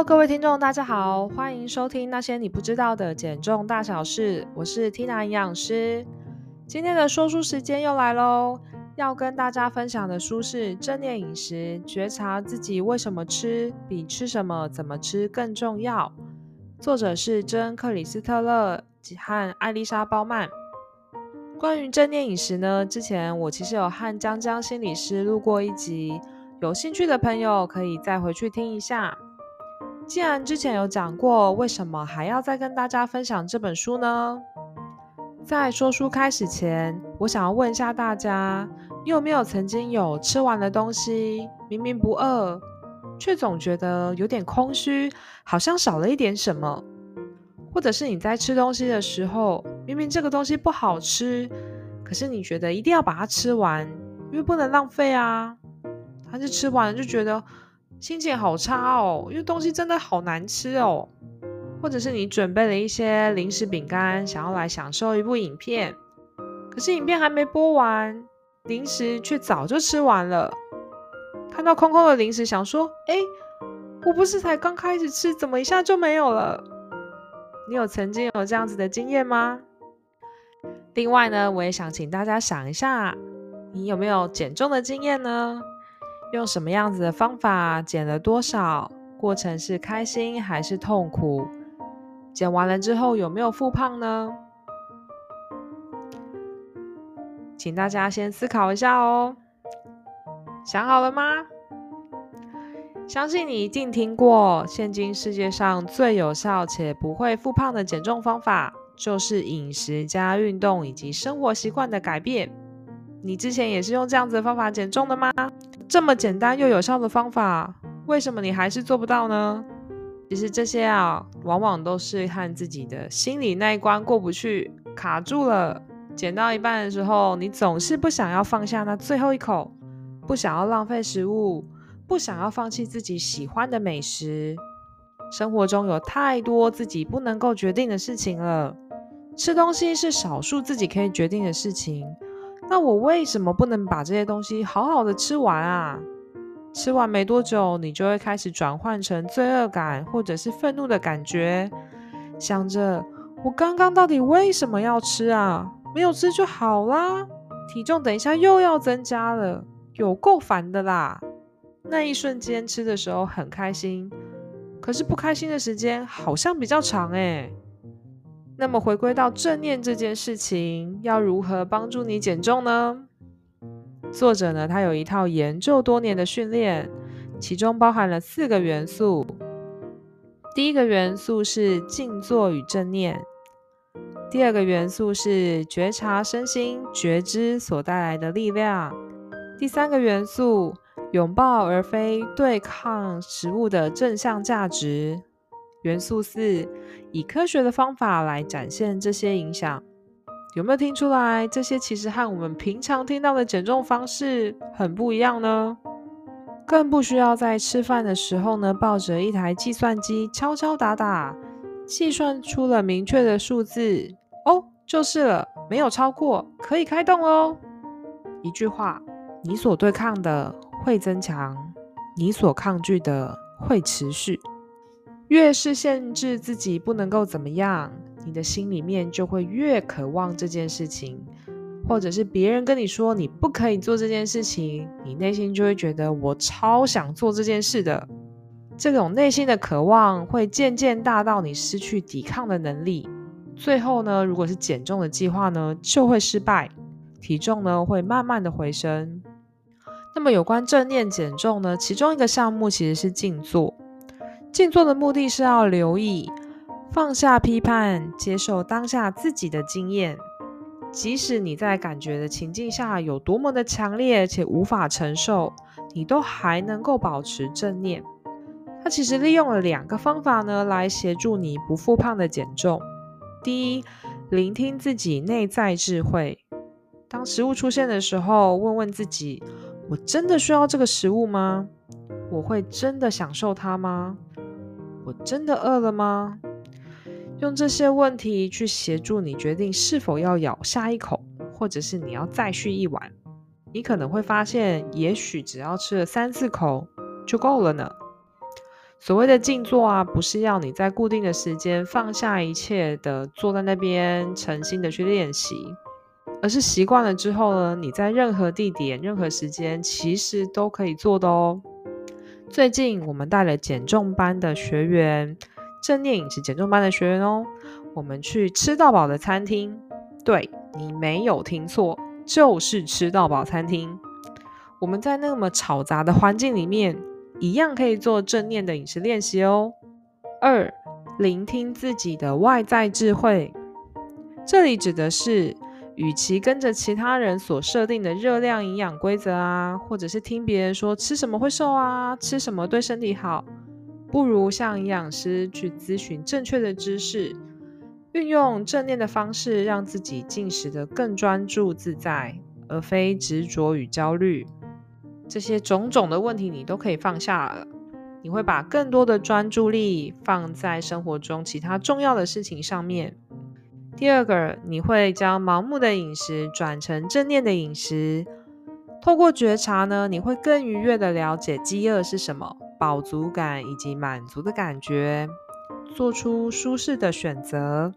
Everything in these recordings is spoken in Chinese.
各位听众，大家好，欢迎收听那些你不知道的减重大小事。我是 Tina 营养师。今天的说书时间又来喽，要跟大家分享的书是《正念饮食：觉察自己为什么吃，比吃什么怎么吃更重要》。作者是珍·克里斯特勒和艾丽莎·鲍曼。关于正念饮食呢，之前我其实有和江江心理师录过一集，有兴趣的朋友可以再回去听一下。既然之前有讲过，为什么还要再跟大家分享这本书呢？在说书开始前，我想要问一下大家，你有没有曾经有吃完的东西，明明不饿，却总觉得有点空虚，好像少了一点什么？或者是你在吃东西的时候，明明这个东西不好吃，可是你觉得一定要把它吃完，因为不能浪费啊，但是吃完了就觉得。心情好差哦，因为东西真的好难吃哦。或者是你准备了一些零食饼干，想要来享受一部影片，可是影片还没播完，零食却早就吃完了。看到空空的零食，想说：哎，我不是才刚开始吃，怎么一下就没有了？你有曾经有这样子的经验吗？另外呢，我也想请大家想一下，你有没有减重的经验呢？用什么样子的方法减了多少？过程是开心还是痛苦？减完了之后有没有复胖呢？请大家先思考一下哦。想好了吗？相信你一定听过，现今世界上最有效且不会复胖的减重方法，就是饮食加运动以及生活习惯的改变。你之前也是用这样子的方法减重的吗？这么简单又有效的方法，为什么你还是做不到呢？其实这些啊，往往都是和自己的心理那一关过不去，卡住了。减到一半的时候，你总是不想要放下那最后一口，不想要浪费食物，不想要放弃自己喜欢的美食。生活中有太多自己不能够决定的事情了，吃东西是少数自己可以决定的事情。那我为什么不能把这些东西好好的吃完啊？吃完没多久，你就会开始转换成罪恶感或者是愤怒的感觉，想着我刚刚到底为什么要吃啊？没有吃就好啦，体重等一下又要增加了，有够烦的啦！那一瞬间吃的时候很开心，可是不开心的时间好像比较长诶。那么回归到正念这件事情，要如何帮助你减重呢？作者呢，他有一套研究多年的训练，其中包含了四个元素。第一个元素是静坐与正念，第二个元素是觉察身心觉知所带来的力量，第三个元素拥抱而非对抗食物的正向价值。元素四，以科学的方法来展现这些影响，有没有听出来？这些其实和我们平常听到的减重方式很不一样呢。更不需要在吃饭的时候呢，抱着一台计算机敲敲打打，计算出了明确的数字哦，就是了，没有超过，可以开动哦。一句话，你所对抗的会增强，你所抗拒的会持续。越是限制自己不能够怎么样，你的心里面就会越渴望这件事情，或者是别人跟你说你不可以做这件事情，你内心就会觉得我超想做这件事的。这种内心的渴望会渐渐大到你失去抵抗的能力，最后呢，如果是减重的计划呢，就会失败，体重呢会慢慢的回升。那么有关正念减重呢，其中一个项目其实是静坐。静坐的目的是要留意，放下批判，接受当下自己的经验。即使你在感觉的情境下有多么的强烈且无法承受，你都还能够保持正念。它其实利用了两个方法呢，来协助你不复胖的减重。第一，聆听自己内在智慧。当食物出现的时候，问问自己：我真的需要这个食物吗？我会真的享受它吗？我真的饿了吗？用这些问题去协助你决定是否要咬下一口，或者是你要再续一碗。你可能会发现，也许只要吃了三四口就够了呢。所谓的静坐啊，不是要你在固定的时间放下一切的坐在那边诚心的去练习，而是习惯了之后呢，你在任何地点、任何时间其实都可以做的哦。最近我们带了减重班的学员，正念饮食减重班的学员哦，我们去吃到饱的餐厅。对，你没有听错，就是吃到饱餐厅。我们在那么吵杂的环境里面。一样可以做正念的饮食练习哦。二，聆听自己的外在智慧，这里指的是，与其跟着其他人所设定的热量营养规则啊，或者是听别人说吃什么会瘦啊，吃什么对身体好，不如向营养师去咨询正确的知识，运用正念的方式，让自己进食得更专注自在，而非执着与焦虑。这些种种的问题，你都可以放下了。你会把更多的专注力放在生活中其他重要的事情上面。第二个，你会将盲目的饮食转成正念的饮食。透过觉察呢，你会更愉悦地了解饥饿是什么，饱足感以及满足的感觉，做出舒适的选择。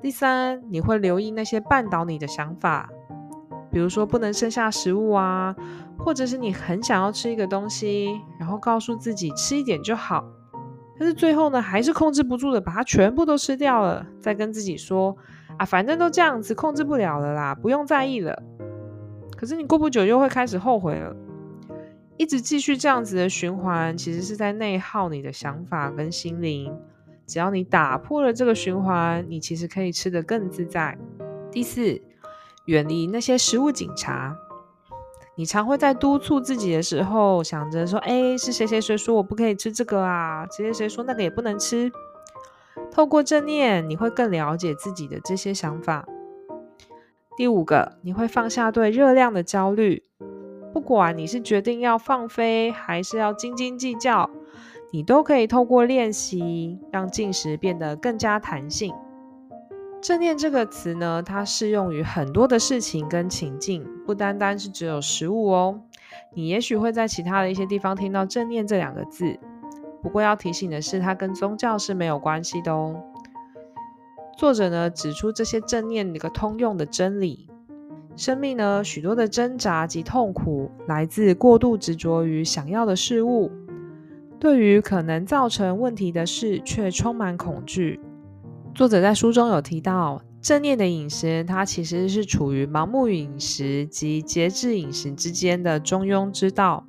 第三，你会留意那些绊倒你的想法。比如说不能剩下食物啊，或者是你很想要吃一个东西，然后告诉自己吃一点就好，但是最后呢，还是控制不住的把它全部都吃掉了，再跟自己说啊，反正都这样子，控制不了了啦，不用在意了。可是你过不久又会开始后悔了，一直继续这样子的循环，其实是在内耗你的想法跟心灵。只要你打破了这个循环，你其实可以吃得更自在。第四。远离那些食物警察。你常会在督促自己的时候，想着说：“哎，是谁谁谁说我不可以吃这个啊？谁谁谁说那个也不能吃。”透过正念，你会更了解自己的这些想法。第五个，你会放下对热量的焦虑。不管你是决定要放飞，还是要斤斤计较，你都可以透过练习，让进食变得更加弹性。正念这个词呢，它适用于很多的事情跟情境，不单单是只有食物哦。你也许会在其他的一些地方听到正念这两个字，不过要提醒的是，它跟宗教是没有关系的哦。作者呢指出这些正念一个通用的真理：生命呢许多的挣扎及痛苦来自过度执着于想要的事物，对于可能造成问题的事却充满恐惧。作者在书中有提到，正念的饮食，它其实是处于盲目饮食及节制饮食之间的中庸之道。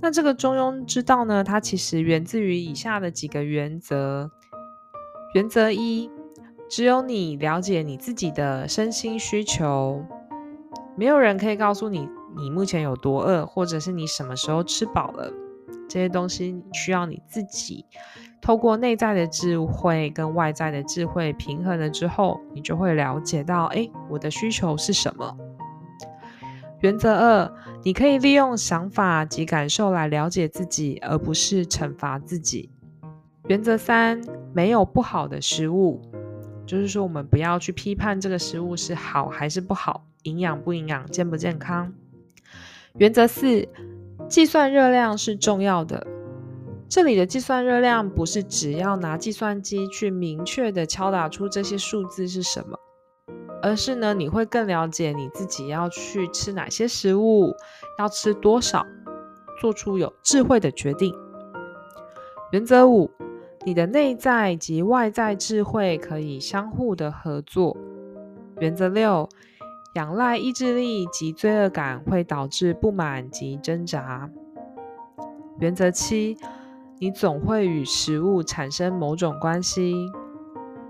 那这个中庸之道呢，它其实源自于以下的几个原则。原则一，只有你了解你自己的身心需求，没有人可以告诉你你目前有多饿，或者是你什么时候吃饱了。这些东西需要你自己透过内在的智慧跟外在的智慧平衡了之后，你就会了解到，哎，我的需求是什么。原则二，你可以利用想法及感受来了解自己，而不是惩罚自己。原则三，没有不好的食物，就是说我们不要去批判这个食物是好还是不好，营养不营养，健不健康。原则四。计算热量是重要的。这里的计算热量不是只要拿计算机去明确的敲打出这些数字是什么，而是呢，你会更了解你自己要去吃哪些食物，要吃多少，做出有智慧的决定。原则五，你的内在及外在智慧可以相互的合作。原则六。仰赖意志力及罪恶感会导致不满及挣扎。原则七，你总会与食物产生某种关系，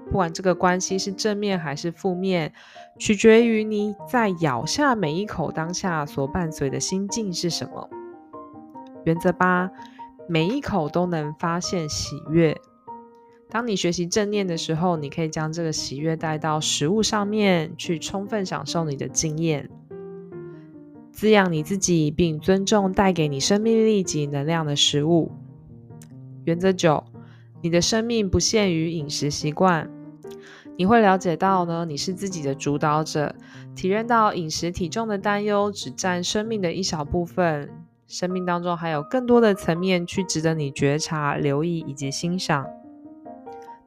不管这个关系是正面还是负面，取决于你在咬下每一口当下所伴随的心境是什么。原则八，每一口都能发现喜悦。当你学习正念的时候，你可以将这个喜悦带到食物上面，去充分享受你的经验，滋养你自己，并尊重带给你生命力及能量的食物。原则九，你的生命不限于饮食习惯，你会了解到呢，你是自己的主导者，体认到饮食体重的担忧只占生命的一小部分，生命当中还有更多的层面去值得你觉察、留意以及欣赏。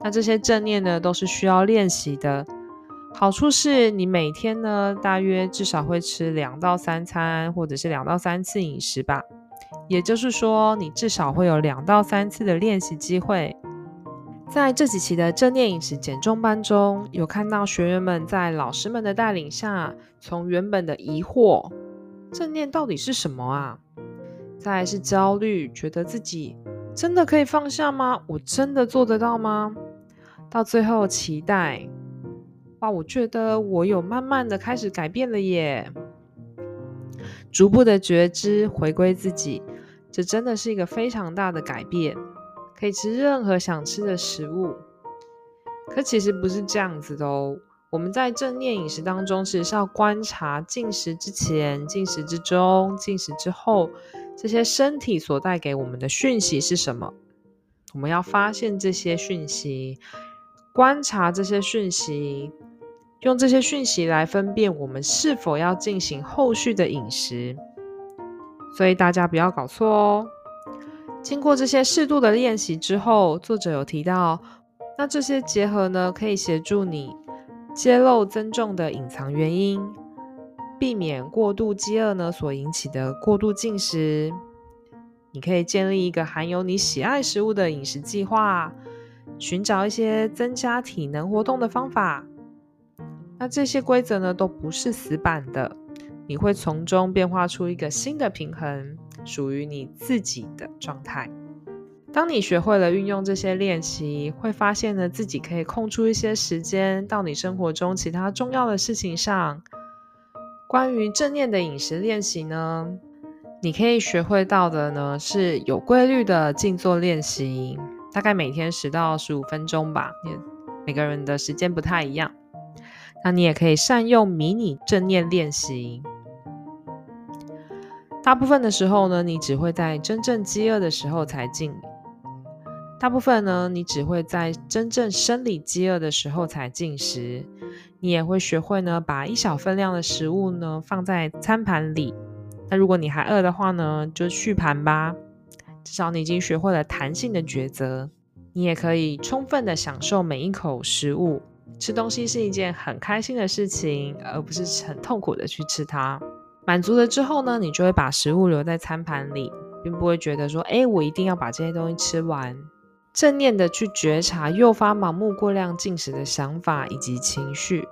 那这些正念呢，都是需要练习的。好处是你每天呢，大约至少会吃两到三餐，或者是两到三次饮食吧。也就是说，你至少会有两到三次的练习机会。在这几期的正念饮食减重班中，有看到学员们在老师们的带领下，从原本的疑惑“正念到底是什么啊”，再来是焦虑，觉得自己真的可以放下吗？我真的做得到吗？到最后期待，哇，我觉得我有慢慢的开始改变了耶，逐步的觉知，回归自己。这真的是一个非常大的改变，可以吃任何想吃的食物。可其实不是这样子的哦。我们在正念饮食当中，其实是要观察进食之前、进食之中、进食之后，这些身体所带给我们的讯息是什么。我们要发现这些讯息，观察这些讯息，用这些讯息来分辨我们是否要进行后续的饮食。所以大家不要搞错哦。经过这些适度的练习之后，作者有提到，那这些结合呢，可以协助你揭露增重的隐藏原因，避免过度饥饿呢所引起的过度进食。你可以建立一个含有你喜爱食物的饮食计划，寻找一些增加体能活动的方法。那这些规则呢，都不是死板的。你会从中变化出一个新的平衡，属于你自己的状态。当你学会了运用这些练习，会发现呢，自己可以空出一些时间到你生活中其他重要的事情上。关于正念的饮食练习呢，你可以学会到的呢，是有规律的静坐练习，大概每天十到十五分钟吧，也每个人的时间不太一样。那你也可以善用迷你正念练习。大部分的时候呢，你只会在真正饥饿的时候才进；大部分呢，你只会在真正生理饥饿的时候才进食。你也会学会呢，把一小分量的食物呢放在餐盘里。那如果你还饿的话呢，就续盘吧。至少你已经学会了弹性的抉择。你也可以充分的享受每一口食物。吃东西是一件很开心的事情，而不是很痛苦的去吃它。满足了之后呢，你就会把食物留在餐盘里，并不会觉得说，哎，我一定要把这些东西吃完。正念的去觉察诱发盲目过量进食的想法以及情绪，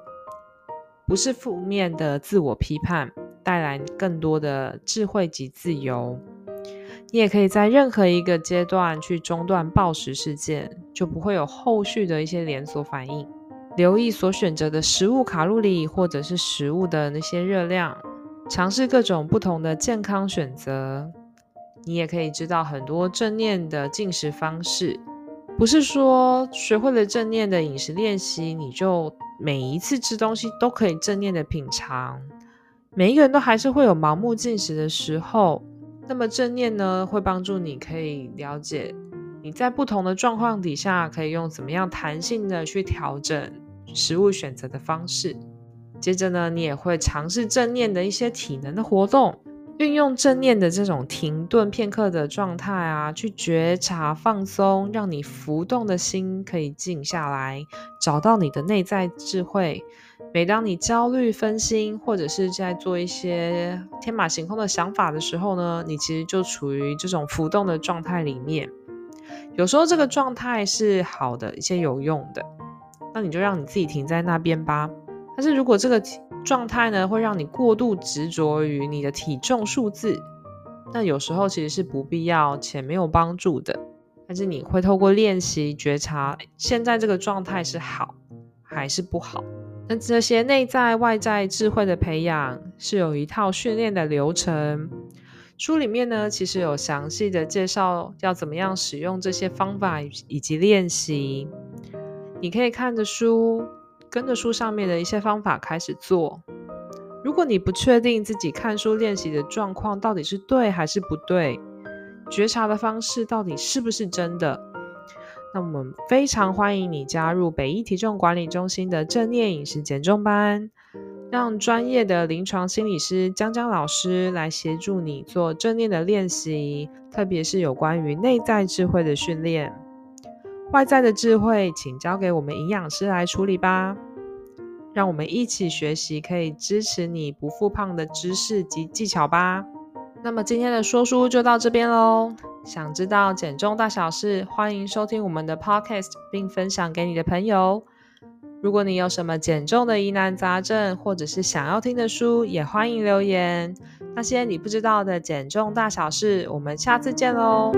不是负面的自我批判，带来更多的智慧及自由。你也可以在任何一个阶段去中断暴食事件，就不会有后续的一些连锁反应。留意所选择的食物卡路里，或者是食物的那些热量。尝试各种不同的健康选择，你也可以知道很多正念的进食方式。不是说学会了正念的饮食练习，你就每一次吃东西都可以正念的品尝。每一个人都还是会有盲目进食的时候。那么正念呢，会帮助你可以了解你在不同的状况底下，可以用怎么样弹性的去调整食物选择的方式。接着呢，你也会尝试正念的一些体能的活动，运用正念的这种停顿片刻的状态啊，去觉察放松，让你浮动的心可以静下来，找到你的内在智慧。每当你焦虑、分心，或者是在做一些天马行空的想法的时候呢，你其实就处于这种浮动的状态里面。有时候这个状态是好的，一些有用的，那你就让你自己停在那边吧。但是如果这个状态呢，会让你过度执着于你的体重数字，那有时候其实是不必要且没有帮助的。但是你会透过练习觉察，现在这个状态是好还是不好？那这些内在外在智慧的培养，是有一套训练的流程。书里面呢，其实有详细的介绍要怎么样使用这些方法以及练习。你可以看着书。跟着书上面的一些方法开始做。如果你不确定自己看书练习的状况到底是对还是不对，觉察的方式到底是不是真的，那我们非常欢迎你加入北医体重管理中心的正念饮食减重班。让专业的临床心理师江江老师来协助你做正念的练习，特别是有关于内在智慧的训练。外在的智慧，请交给我们营养师来处理吧。让我们一起学习可以支持你不复胖的知识及技巧吧。那么今天的说书就到这边喽。想知道减重大小事，欢迎收听我们的 Podcast，并分享给你的朋友。如果你有什么减重的疑难杂症，或者是想要听的书，也欢迎留言。那些你不知道的减重大小事，我们下次见喽。